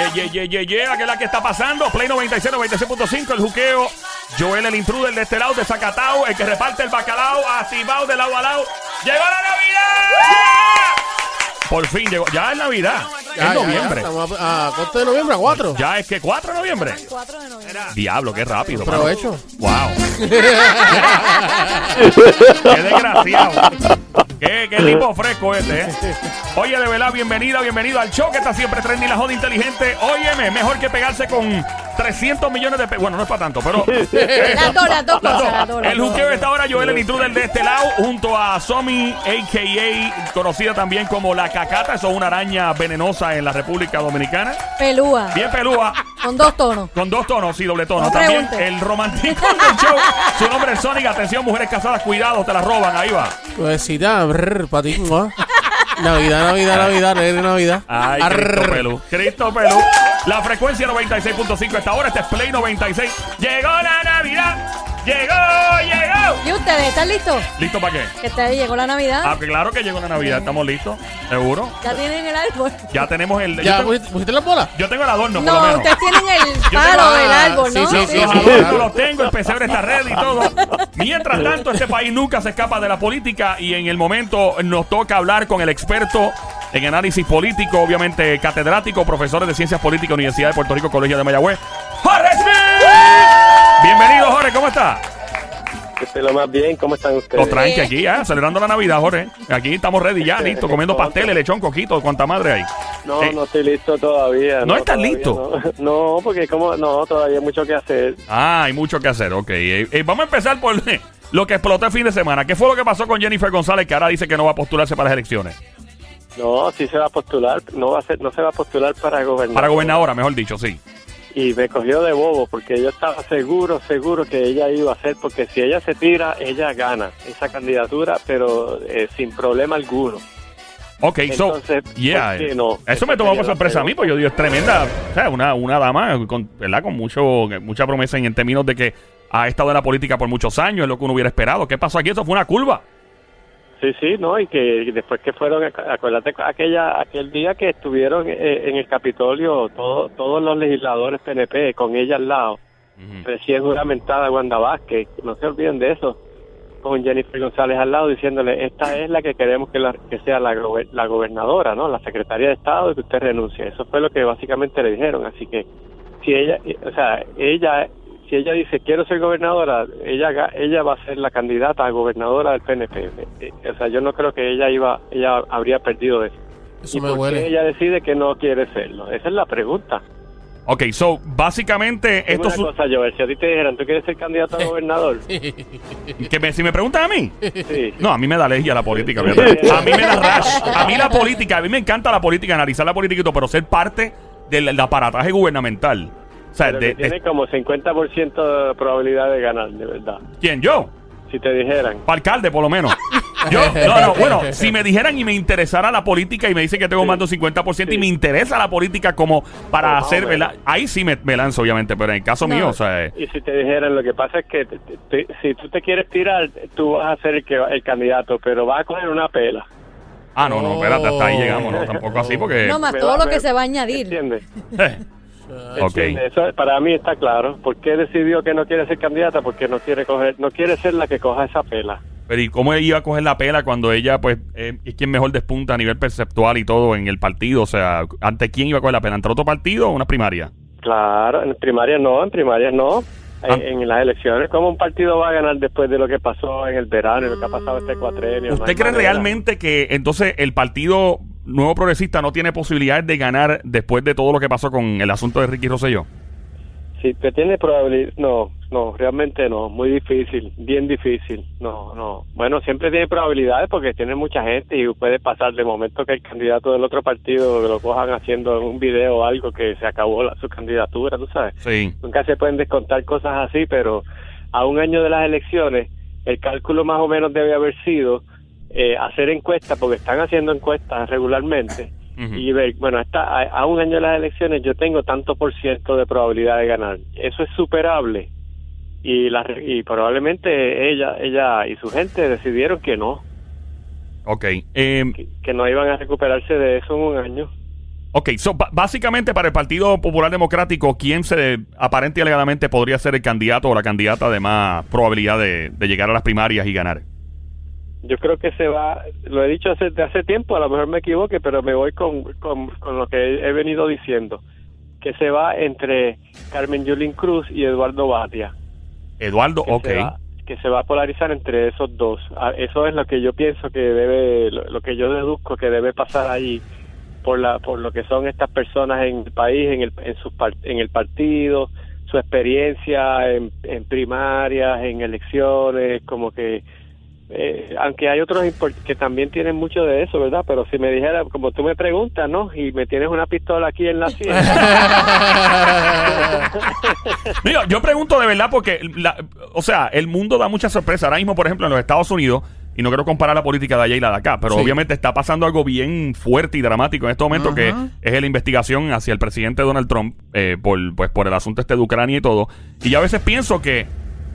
Yeah, yeah, yeah, yeah, yeah, que es la que está pasando. Play 96, 96.5, el juqueo. Joel, el intruder de este lado, de Zacatau, el que reparte el bacalao, activado de lado a lado. ¡Llegó la Navidad! Por fin llegó. Ya es Navidad. Ya, es ya, noviembre. ya, estamos a, a corte de noviembre, a 4. Ya es que 4 de noviembre. 4 de noviembre. Diablo, qué rápido. mano. Wow. qué desgraciado. Qué, qué tipo fresco este, ¿eh? Oye, de verdad, bienvenida, bienvenido al show que está siempre trending la joda inteligente. Óyeme, mejor que pegarse con 300 millones de pesos. Bueno, no es para tanto, pero. Las dos, las dos cosas, dos. las dos, las El dos. juqueo está ahora Joel el intruder de este lado, junto a Somi, a.k.a. conocida también como la cacata. Eso es una araña venenosa en la República Dominicana. Pelúa. Bien pelúa. Con dos tonos. Con dos tonos, sí, doble tono. No También pregunte. el romántico del show. Su nombre es Sonic. Atención, mujeres casadas, cuidado, te la roban. Ahí va. Suavecita, brr, patín, ¿no? Navidad, Navidad, Navidad, Navidad, Navidad. Ay, Arr. Cristo Pelú. Cristo Pelú. La frecuencia 96.5 esta hora. Este es Play 96. Llegó la Navidad. Llegó, llegó. ¿Y ustedes están listos? ¿Listo para qué? Que te llegó la Navidad. Ah, que claro que llegó la Navidad. ¿Estamos listos? ¿Seguro? Ya tienen el árbol. Ya tenemos el... ¿Ya tengo, pusiste, las bolas? yo tengo el adorno, por lo No, menos. ustedes tienen el palo del árbol, sí, ¿no? sí, Los sí, adornos los tengo, el pesebre está ready y todo. Mientras tanto, este país nunca se escapa de la política y en el momento nos toca hablar con el experto en análisis político, obviamente catedrático, profesor de Ciencias Políticas, Universidad de Puerto Rico, Colegio de Mayagüez. Bienvenido, Jorge, ¿cómo está? Que esté lo más bien, ¿cómo están ustedes? Los tranqui aquí, ¿eh? celebrando la Navidad, Jorge. Aquí estamos ready ya, listo, comiendo pasteles, lechón, coquito, cuanta madre hay. No, Eh, no estoy listo todavía. ¿No estás todavía listo? No. No, porque como, no, todavía hay mucho que hacer. Ah, hay mucho que hacer, ok. Eh, eh, vamos a empezar por lo que explotó el fin de semana. ¿Qué fue lo que pasó con Jennifer González, que ahora dice que no va a postularse para las elecciones? No, sí se va a postular, no va a ser, no se va a postular para gobernar. Para gobernadora, mejor dicho, sí. Y me cogió de bobo porque yo estaba seguro, seguro que ella iba a hacer, porque si ella se tira, ella gana esa candidatura, pero eh, sin problema alguno. Ok, Entonces, so, yeah. ¿por qué no? Eso me tomó por sorpresa a mí, porque yo digo, es tremenda, o sea, una, una dama con, ¿verdad? con mucho, mucha promesa en, en términos de que ha estado en la política por muchos años, es lo que uno hubiera esperado. ¿Qué pasó aquí? Eso fue una curva. Sí, sí, ¿no? Y que y después que fueron, ac- acuérdate aquella, aquel día que estuvieron eh, en el Capitolio todo- todos los legisladores PNP con ella al lado, recién juramentada Wanda Vázquez, no se olviden de eso, con Jennifer González al lado diciéndole, esta es la que queremos que, la- que sea la, gober- la gobernadora, ¿no? La secretaria de Estado y que usted renuncie. Eso fue lo que básicamente le dijeron, así que si ella, o sea, ella, si ella dice quiero ser gobernadora, ella ella va a ser la candidata a gobernadora del PNP. Eh, O sea, yo no creo que ella iba, ella habría perdido eso. Eso ¿Y me por qué huele. ella decide que no quiere serlo? Esa es la pregunta. Ok, so, básicamente, Dime esto una su- cosa, Joel, si a ti te dijeran, ¿tú quieres ser candidato a gobernador? que me- si me preguntan a mí, Sí. No, a mí me da alergia la política. fíjate. A mí me da rash. A mí la política, a mí me encanta la política, analizar la política y todo, pero ser parte del, del aparataje gubernamental. O sea, Pero de, que tiene de- como 50% de probabilidad de ganar, de verdad. ¿quién? ¿Yo? Si te dijeran. Para alcalde, por lo menos. Yo, no, no, bueno, si me dijeran y me interesara la política y me dicen que tengo Sí. más de un 50% y me interesa la política como para Más o hacer. Ahí sí me, me lanzo, obviamente, pero en el caso No. mío, o sea, eh, Y si te dijeran, lo que pasa es que te- te- te- si tú te quieres tirar, tú vas a ser el, que, el candidato, pero vas a coger una pela. ah, no, no, espérate, hasta ahí Oh. llegamos, no, tampoco así, porque... No más todo lo que se va a añadir. ¿Entiendes? Eh, ok. ¿Entiendes? Eso para mí está claro. ¿Por qué decidió que no quiere ser candidata? Porque no quiere coger, no quiere ser la que coja esa pela. Pero ¿y cómo iba a coger la pela cuando ella, pues, eh, es quien mejor despunta a nivel perceptual y todo en el partido? O sea, ¿ante quién iba a coger la pela? ¿Entre otro partido o una primaria? Claro, en primaria no, en primaria no. Ah. En, en las elecciones, ¿cómo un partido va a ganar después de lo que pasó en el verano y lo que ha pasado este cuatrenio? ¿Usted cree manera. realmente que entonces el partido nuevo progresista no tiene posibilidades de ganar después de todo lo que pasó con el asunto de Ricky Rosselló? Sí, que tiene probabilidad. No, no, realmente no. Muy difícil, bien difícil. No, no. Bueno, siempre tiene probabilidades porque tiene mucha gente y puede pasar de momento que el candidato del otro partido lo cojan haciendo un video o algo que se acabó la- su candidatura, tú sabes. Sí. Nunca se pueden descontar cosas así, pero a un año de las elecciones, el cálculo más o menos debe haber sido eh, hacer encuestas, porque están haciendo encuestas regularmente, y ver, bueno, hasta a, a un año de las elecciones yo tengo tanto por ciento de probabilidad de ganar. Eso es superable. Y, la, y probablemente ella ella y su gente decidieron que no, Ok. Eh, que, que no iban a recuperarse de eso en un año. Ok, so, básicamente para el Partido Popular Democrático, ¿quién se aparente y alegadamente podría ser el candidato o la candidata de más probabilidad de, de llegar a las primarias y ganar? Yo creo que se va, lo he dicho hace, de hace tiempo, a lo mejor me equivoque, pero me voy con, con, con lo que he venido diciendo, que se va entre Carmen Yulín Cruz y Eduardo Batia. Eduardo, que ok. se va, que se va a polarizar entre esos dos. Ah, Eso es lo que yo pienso que debe, lo, lo que yo deduzco que debe pasar allí por la, por lo que son estas personas en el país, en el, en sus par- en el partido, su experiencia en, en primarias, en elecciones, como que eh, aunque hay otros que también tienen mucho de eso, ¿verdad? Pero si me dijera, como tú me preguntas, ¿no? Y me tienes una pistola aquí en la sien. Mira, yo pregunto de verdad porque, la- o sea, el mundo da muchas sorpresas. Ahora mismo, por ejemplo, en los Estados Unidos, y no quiero comparar la política de allá y la de acá, pero Sí. obviamente está pasando algo bien fuerte y dramático en este momento, que es la investigación hacia el presidente Donald Trump eh, por, pues, por el asunto este de Ucrania y todo. Y yo a veces pienso que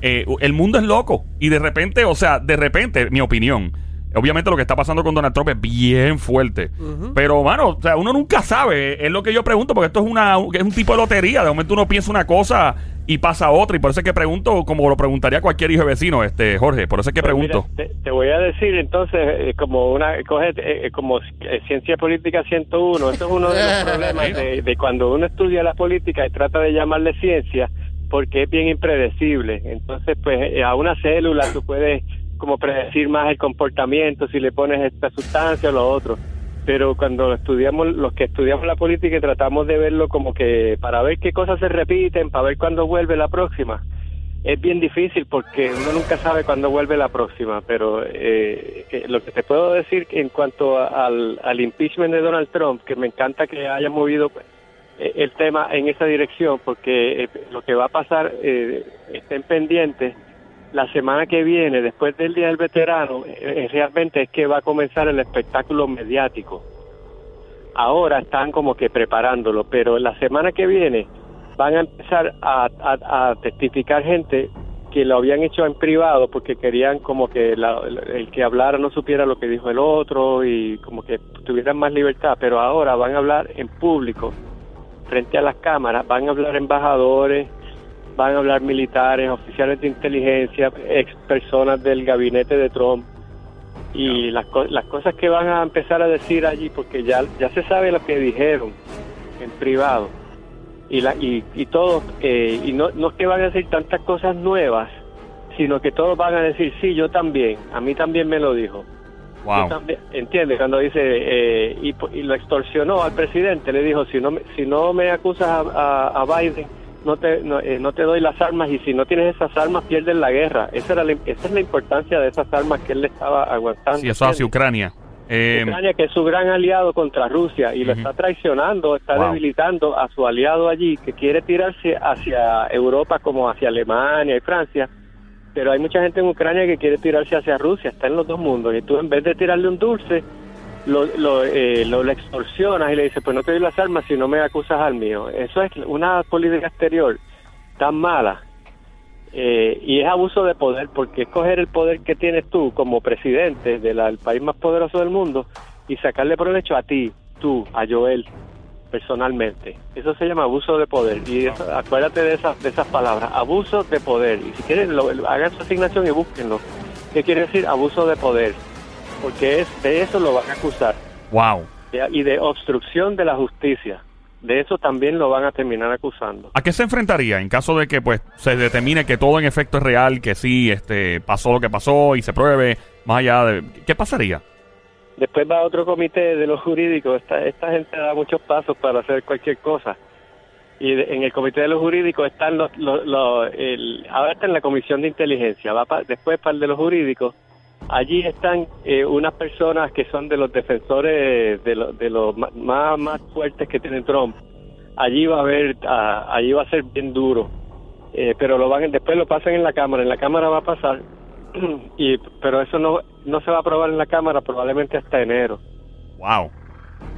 eh, el mundo es loco y de repente, o sea, de repente, mi opinión. Obviamente lo que está pasando con Donald Trump es bien fuerte. Pero, mano, o sea, uno nunca sabe. Es lo que yo pregunto, porque esto es una es un tipo de lotería. De momento uno piensa una cosa y pasa otra. Y por eso es que pregunto, como lo preguntaría cualquier hijo de vecino, este Jorge. Por eso es que Pues pregunto. mira, te, te voy a decir entonces, eh, como una coge, eh, como eh, ciencia política 101, eso es uno de los problemas de, de cuando uno estudia la política y trata de llamarle ciencia, porque es bien impredecible. Entonces, pues eh, a una célula tú puedes como predecir más el comportamiento si le pones esta sustancia o lo otro. Pero cuando estudiamos, los que estudiamos la política y tratamos de verlo como que para ver qué cosas se repiten, para ver cuándo vuelve la próxima, es bien difícil porque uno nunca sabe cuándo vuelve la próxima, pero eh, eh, lo que te puedo decir en cuanto a- al, al impeachment de Donald Trump, que me encanta que haya movido eh, el tema en esa dirección, porque eh, lo que va a pasar, eh, estén pendientes, la semana que viene, después del Día del Veterano, eh, eh, realmente es que va a comenzar el espectáculo mediático. Ahora están como que preparándolo, pero la semana que viene van a empezar a, a- a testificar gente que lo habían hecho en privado porque querían como que la- el que hablara no supiera lo que dijo el otro y como que tuvieran más libertad, pero ahora van a hablar en público frente a las cámaras, van a hablar embajadores, van a hablar militares, oficiales de inteligencia, ex personas del gabinete de Trump. Y las, las cosas que van a empezar a decir allí, porque ya, ya se sabe lo que dijeron en privado. Y, la, y, y todos, eh, y no, no es que van a decir tantas cosas nuevas, sino que todos van a decir, sí, yo también, a mí también me lo dijo. Yo Wow. también- entiende cuando dice eh, y, lo extorsionó al presidente le dijo si no me, si no me acusas a, a- a Biden no te no, eh, no te doy las armas y si no tienes esas armas pierdes la guerra esa era la, esa es la importancia de esas armas que él le estaba aguantando Sí, eso hacia ¿entiende? Ucrania. Eh, Ucrania que es su gran aliado contra Rusia y lo está traicionando está Wow. debilitando a su aliado allí que quiere tirarse hacia Europa como hacia Alemania y Francia pero hay mucha gente en Ucrania que quiere tirarse hacia Rusia, está en los dos mundos, y tú en vez de tirarle un dulce, lo, lo, eh, lo, le extorsionas y le dices, pues no te doy las armas si no me acusas al mío. Eso es una política exterior tan mala, eh, y es abuso de poder, porque es coger el poder que tienes tú como presidente del país más poderoso del mundo y sacarle provecho a ti, tú, a Joel, personalmente. Eso se llama abuso de poder. Y eso- acuérdate de esas, de esas palabras, abuso de poder. Y si quieren, lo, hagan su asignación y búsquenlo. ¿Qué quiere decir abuso de poder? Porque es, de eso lo van a acusar. wow. Y de obstrucción de la justicia. De eso también lo van a terminar acusando. ¿A qué se enfrentaría en caso de que pues se determine que todo en efecto es real, que sí este pasó lo que pasó y se pruebe más allá de qué pasaría? Después va otro comité de los jurídicos. Esta, gente da muchos pasos para hacer cualquier cosa. Y en el comité de los jurídicos están los, los, los- ahora está en la comisión de inteligencia. Va pa- después para el de los jurídicos. Allí están eh, unas personas que son de los defensores de, lo- de los más, más fuertes que tiene Trump. Allí va a haber, ah, allí va a ser bien duro. Eh, pero lo van, después lo pasan en la cámara. En la cámara va a pasar y pero eso no no se va a aprobar en la cámara probablemente hasta enero Wow.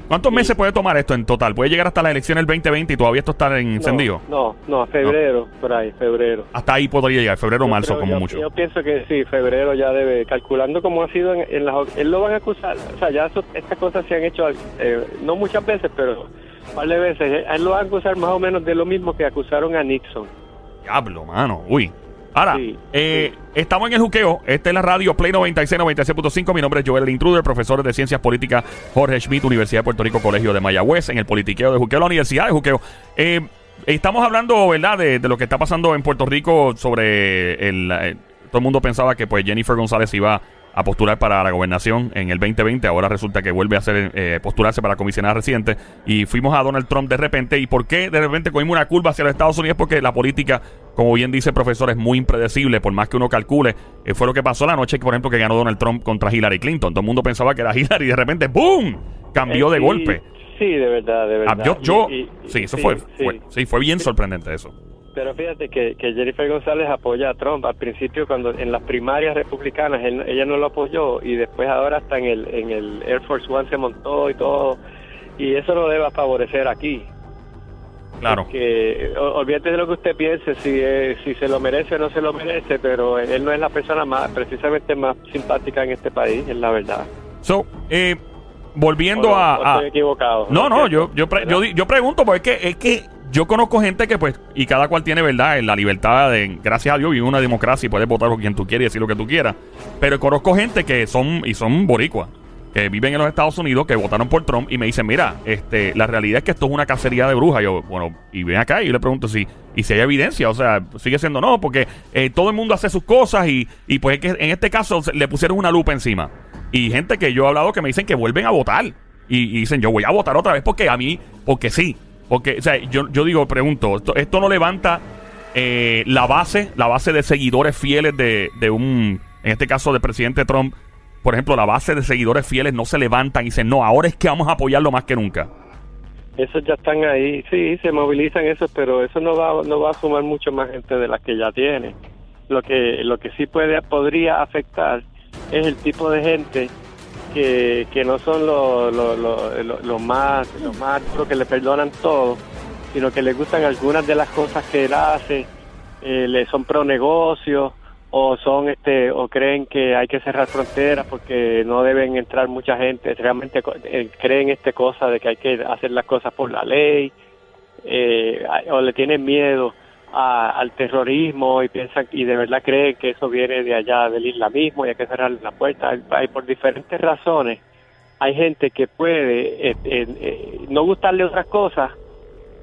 ¿Cuántos meses puede tomar esto en total? ¿Puede llegar hasta la elección el 2020 y todavía esto está en- encendido? no no, no a febrero por ahí febrero Hasta ahí podría llegar, febrero o marzo creo- como yo- mucho. yo pienso que sí febrero ya debe calculando como ha sido en, en las él lo van a acusar o sea ya eso- estas cosas se han hecho eh, no muchas veces pero un par de veces. A él lo van a acusar más o menos de lo mismo que acusaron a Nixon. Diablo, mano. Uy. Ahora, Sí, eh, estamos en el juqueo. Esta es la radio Play 96, 96.5. Mi nombre es Joel el Intruder, profesor de Ciencias Políticas Jorge Schmidt, Universidad de Puerto Rico, Colegio de Mayagüez, en el politiqueo de juqueo, la Universidad de Juqueo. Eh, estamos hablando, ¿verdad?, de, de lo que está pasando en Puerto Rico sobre el... eh, todo el mundo pensaba que pues Jennifer González iba a postular para la gobernación en el 2020. Ahora resulta que vuelve a hacer eh, postularse para comisionada residente. Y fuimos a Donald Trump de repente. ¿Y por qué de repente cogimos una curva hacia los Estados Unidos? Porque la política, como bien dice el profesor, es muy impredecible. Por más que uno calcule, Eh, fue lo que pasó la noche, por ejemplo, que ganó Donald Trump contra Hillary Clinton. Todo el mundo pensaba que era Hillary y de repente ¡boom! Cambió Eh, de golpe. Sí, de verdad, de Ah, verdad. yo, yo- Y- y- sí, eso sí, fue, sí. fue- sí, fue bien sorprendente eso. Pero fíjate que, que Jennifer González apoya a Trump. Al principio, cuando en las primarias republicanas, él- ella no lo apoyó y después ahora hasta en el, en el Air Force One se montó y todo. Y eso no debe favorecer aquí. Claro. Que olvídate de lo que usted piense, si, eh, si se lo merece o no se lo merece, pero él no es la persona más, precisamente más simpática en este país, es la verdad. So, eh, volviendo O a... o a- estoy equivocado. No, no, yo, yo, pre- yo, yo pregunto porque es que, es que yo conozco gente que pues, y cada cual tiene verdad, en la libertad de, gracias a Dios, vive una democracia y puedes votar por quien tú quieras y decir lo que tú quieras. Pero conozco gente que son, y son boricuas, que viven en los Estados Unidos, que votaron por Trump y me dicen, mira, este, la realidad es que esto es una cacería de brujas. Yo, bueno, y ven acá y yo le pregunto si, y si hay evidencia, o sea, sigue siendo no, porque eh, todo el mundo hace sus cosas y, y pues es que en este caso le pusieron una lupa encima. Y gente que yo he hablado que me dicen que vuelven a votar. Y, y dicen, yo voy a votar otra vez porque a mí, porque sí. Porque, o sea, yo, yo digo, pregunto, esto, esto no levanta eh, la base, la base de seguidores fieles de, de un, en este caso del presidente Trump, por ejemplo, la base de seguidores fieles no se levantan y dicen, no, ahora es que vamos a apoyarlo más que nunca. Esos ya están ahí, sí, se movilizan esos, pero eso no va, no va a sumar mucho más gente de las que ya tiene. Lo que, lo que sí puede, podría afectar es el tipo de gente que, que no son los los- los más, los más que le perdonan todo, sino que les gustan algunas de las cosas que él hace, eh, le son pro negocio o son este o creen que hay que cerrar fronteras porque no deben entrar mucha gente realmente eh, creen este cosa de que hay que hacer las cosas por la ley eh, o le tienen miedo a- al terrorismo y piensan y de verdad creen que eso viene de allá del islamismo y hay que cerrar la puerta Hay- por diferentes razones hay gente que puede eh, eh, no gustarle otras cosas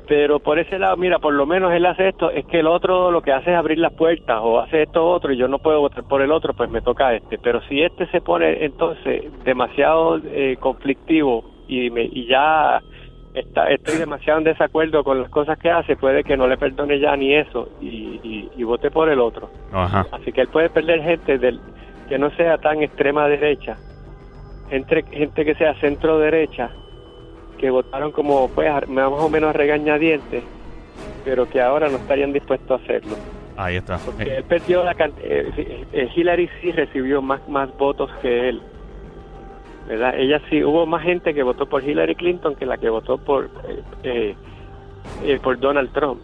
pero por ese lado, mira, por lo menos él hace esto, es que el otro lo que hace es abrir las puertas o hace esto otro y yo no puedo votar por el otro, pues me toca este. Pero si este se pone entonces demasiado eh, conflictivo y, me, y ya está, estoy demasiado en desacuerdo con las cosas que hace, puede que no le perdone ya ni eso y, y, y vote por el otro. Ajá. Así que él puede perder gente del, que no sea tan extrema derecha, gente, gente que sea centro derecha, que votaron como pues más o menos regañadientes, pero que ahora no estarían dispuestos a hacerlo. Ahí está. Porque Eh, él perdió la cantidad, Hillary sí recibió más, más votos que él. ¿Verdad? Ella sí, hubo más gente que votó por Hillary Clinton que la que votó por, eh, eh, eh, por Donald Trump.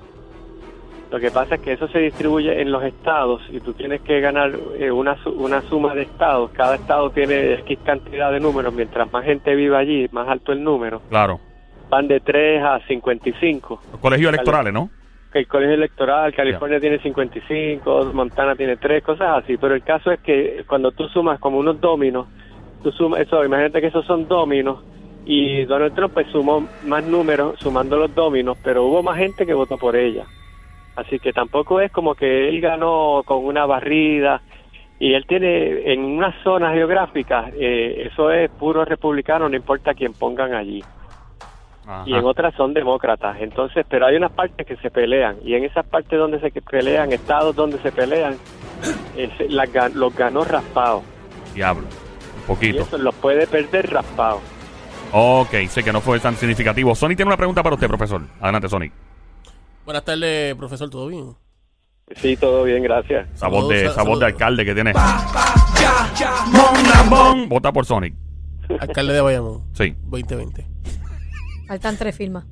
Lo que pasa es que eso se distribuye en los estados y tú tienes que ganar eh, una, una suma de estados. Cada estado tiene X cantidad de números. Mientras más gente vive allí, más alto el número. claro. Van de 3 a 55. Los colegios electorales, ¿no? El colegio electoral, California tiene 55, Montana tiene 3, cosas así. Pero el caso es que cuando tú sumas como unos dominos, tú sumas eso, imagínate que esos son dominos y Donald Trump pues sumó más números sumando los dominos, pero hubo más gente que votó por ella. Así que tampoco es como que él ganó con una barrida y él tiene en una zona geográfica, eh, eso es puro republicano, no importa quién pongan allí Ajá. y en otras son demócratas. Entonces, pero hay unas partes que se pelean y en esas partes donde se pelean, estados donde se pelean, eh, las los ganó raspados Diablo. Y eso los puede perder raspados. Ok, sé que no fue tan significativo. Sonic tiene una pregunta para usted, profesor. Adelante, Sonic. Buenas tardes, profesor, ¿todo bien? Sí, todo bien, gracias. Esa voz de, Saludos, esa voz de alcalde que tiene. Vota por Sonic. Alcalde de Bayamón, Sí. 2020. Faltan tres firmas.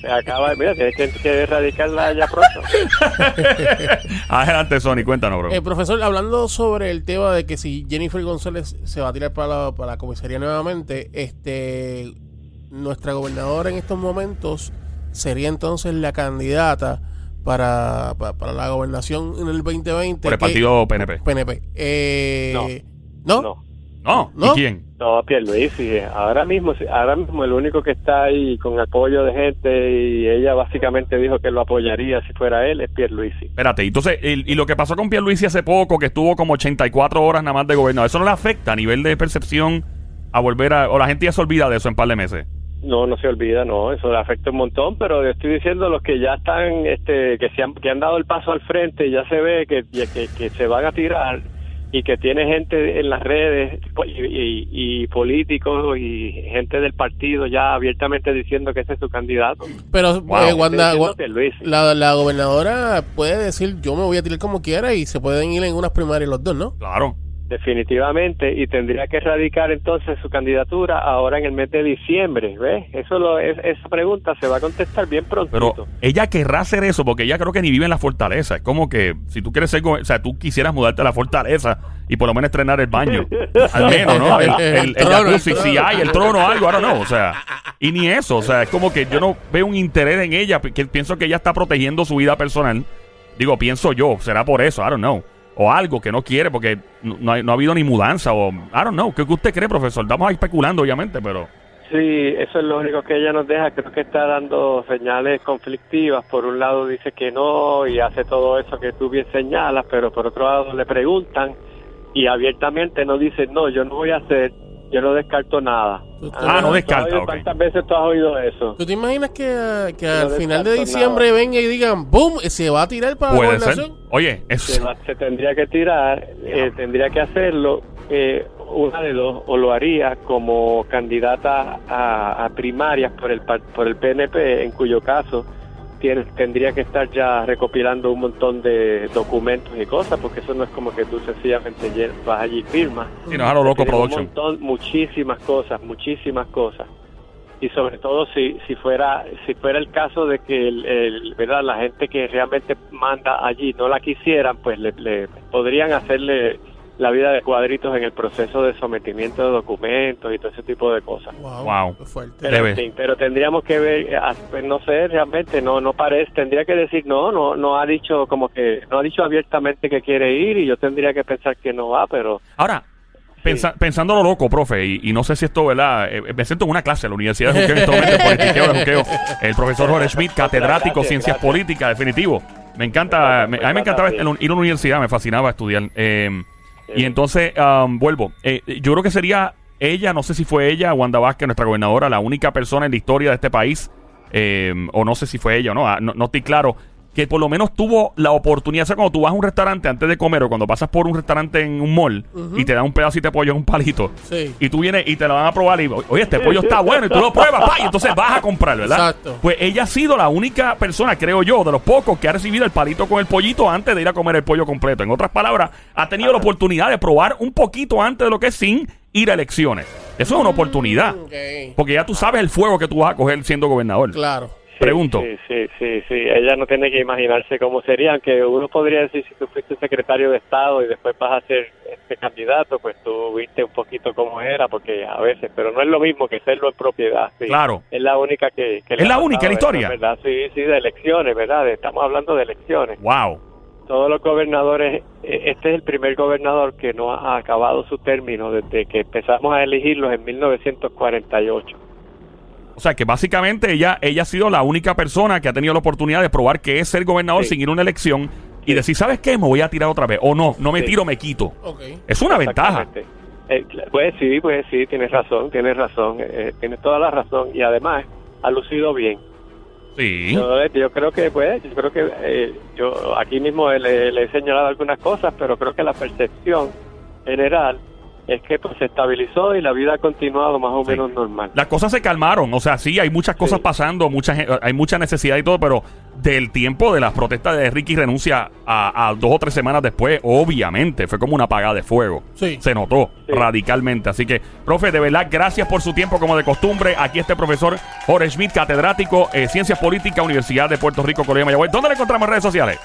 Se acaba, mira, tienes que, que erradicarla ya pronto. Adelante, Sonic. Cuéntanos, bro. Eh, profesor, hablando sobre el tema de que si Jennifer González se va a tirar para la, para la comisaría nuevamente, este nuestra gobernadora en estos momentos sería entonces la candidata para, pa- para, la gobernación en el 2020. Por el que- partido PNP. PNP. Eh, No. ¿No? No. No, ¿No? ¿y quién? No, Pierluisi, ahora mismo, ahora mismo el único que está ahí con apoyo de gente y ella básicamente dijo que lo apoyaría si fuera él es Pierluisi. Espérate, entonces, el- y lo que pasó con Pierluisi hace poco, que estuvo como 84 horas nada más de gobierno, ¿eso no le afecta a nivel de percepción a volver a... o la gente ya se olvida de eso en par de meses? No, no se olvida, no, eso le afecta un montón, pero yo estoy diciendo los que ya están, este, que se han, que han dado el paso al frente y ya se ve que, que, que se van a tirar y que tiene gente en las redes y, y- y políticos y gente del partido ya abiertamente diciendo que ese es su candidato. Pero Wow. eh, Wanda- la, la gobernadora puede decir yo me voy a tirar como quiera y se pueden ir en unas primarias los dos, ¿no? Claro. Definitivamente, y tendría que radicar entonces su candidatura ahora en el mes de diciembre, ¿ves? Eso lo, es, esa pregunta se va a contestar bien pronto. Pero ella querrá hacer eso porque ella creo que ni vive en la fortaleza. Es como que si tú quieres ser, o sea, tú quisieras mudarte a la fortaleza y por lo menos estrenar el baño. Al menos, ¿no? El, el, el jacuzzi, si hay el trono o algo, ahora no. O sea, y ni eso. O sea, es como que yo no veo un interés en ella. Que pienso que ella está protegiendo su vida personal. Digo, pienso yo, será por eso, I don't know. O algo que no quiere porque no, ha, no ha habido ni mudanza o I don't know. ¿Qué, qué usted cree, profesor? Estamos ahí especulando, obviamente, pero... Sí, eso es lo único que ella nos deja. Creo que está dando señales conflictivas. Por un lado dice que no y hace todo eso que tú bien señalas, pero por otro lado le preguntan y abiertamente no dice, no, yo no voy a hacer, yo no descarto nada. Ah, no descarta, ¿tú has oído- ok. ¿Cuántas veces tú has oído eso? ¿Tú te imaginas que, que No al final de diciembre venga y digan ¡boom! se va a tirar para la Puede ser. gobernación? Oye, se, es... va- se tendría que tirar, eh, tendría que hacerlo eh, una de dos, o lo haría como candidata a, a primarias por el par- por el PNP, en cuyo caso tiene- tendría que estar ya recopilando un montón de documentos y cosas, porque eso no es como que tú sencillamente vas allí y firmas. Si no lo loco Requiere un production. montón, muchísimas cosas, muchísimas cosas. Y sobre todo si si fuera si fuera el caso de que el, el- verdad la gente que realmente manda allí no la quisieran, pues le, le podrían hacerle la vida de cuadritos en el proceso de sometimiento de documentos y todo ese tipo de cosas. Wow, Wow. qué fuerte. Pero, Debe. en fin, pero tendríamos que ver, eh, pues, no sé, realmente no no parece, tendría que decir no, no no ha dicho como que no ha dicho abiertamente que quiere ir y yo tendría que pensar que no va, pero Ahora, pensa- pensando lo loco, profe, y, y no sé si esto, ¿verdad? Eh, me siento en una clase en la Universidad de Juqueo en este momento, de Juqueo. El profesor Jorge Schmidt, catedrático, Gracias, ciencias gracias. políticas, definitivo. Me encanta, me- a mí me encantaba ir a la universidad, me fascinaba estudiar. Eh, y entonces, um, vuelvo. Eh, yo creo que sería ella, no sé si fue ella, Wanda Vázquez, nuestra gobernadora, la única persona en la historia de este país, eh, o no sé si fue ella o no, ah, no, no estoy claro, que por lo menos tuvo la oportunidad, o sea, cuando tú vas a un restaurante antes de comer o cuando pasas por un restaurante en un mall y te dan un pedacito de pollo en un palito, Sí. y tú vienes y te lo van a probar y oye, este pollo está bueno y tú lo pruebas, pa, y entonces vas a comprar, ¿verdad? Exacto. Pues ella ha sido la única persona, creo yo, de los pocos que ha recibido el palito con el pollito antes de ir a comer el pollo completo. En otras palabras, ha tenido la oportunidad de probar un poquito antes de lo que es sin ir a elecciones. Eso es una oportunidad. Ok, Porque ya tú sabes el fuego que tú vas a coger siendo gobernador. Claro. Pregunto. Sí, sí, sí, sí. Ella no tiene que imaginarse cómo sería, aunque uno podría decir si tú fuiste secretario de Estado y después vas a ser este candidato, pues tú viste un poquito cómo era, porque a veces, pero no es lo mismo que serlo en propiedad. sí. Claro. Es la única que... Es la ha única en la historia. ¿verdad? Sí, sí, de elecciones, ¿verdad? Estamos hablando de elecciones. Wow. Todos los gobernadores, eh, este es el primer gobernador que no ha acabado su término desde que empezamos a elegirlos en 1948. O sea que básicamente ella, ella ha sido la única persona que ha tenido la oportunidad de probar que es ser gobernador Sí. sin ir a una elección y decir, ¿sabes qué? Me voy a tirar otra vez. O no, no me Sí. tiro, me quito. Es una ventaja. Eh, pues sí, pues sí, tienes razón, tienes razón, eh, tienes toda la razón y además ha lucido bien. Sí. Yo, yo creo que, pues, yo creo que eh, yo aquí mismo le, le he señalado algunas cosas, pero creo que la percepción general es que pues se estabilizó y la vida ha continuado más o Sí. menos normal. Las cosas se calmaron, o sea, sí, hay muchas cosas Sí. pasando, mucha, gen- hay mucha necesidad y todo, pero del tiempo de las protestas de Ricky renuncia a, a dos o tres semanas después, obviamente, fue como una apagada de fuego. Sí. Se notó Sí. radicalmente. Así que, profe, de verdad, gracias por su tiempo como de costumbre. Aquí está el profesor Jorge Schmidt, catedrático, eh, Ciencias Políticas, Universidad de Puerto Rico, Colegio de Mayagüez. ¿Dónde le encontramos en redes sociales?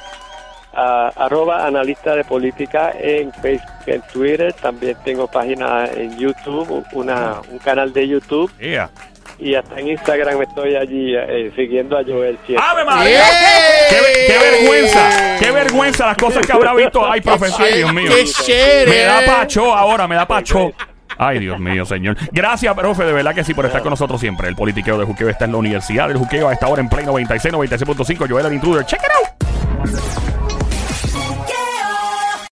Arroba analista de política en Facebook, en Twitter, también tengo página en YouTube, una, un canal de YouTube Yeah. y hasta en Instagram estoy allí eh, siguiendo a Joel siempre. ¡Ave María! ¡Eh! ¡Qué, ve- qué vergüenza! ¡Qué vergüenza las cosas que habrá visto! ¡Ay, profesor! ¡Ay, Dios mío! ¡Qué chévere! Me da pacho ahora, me da pacho. Ay, Dios mío, señor. Gracias, profe, de verdad que sí, por estar con nosotros siempre. El politiqueo de Juqueo está en la Universidad del Juqueo a esta hora en Play 96, 96.5. Joel el Intruder. Check it out.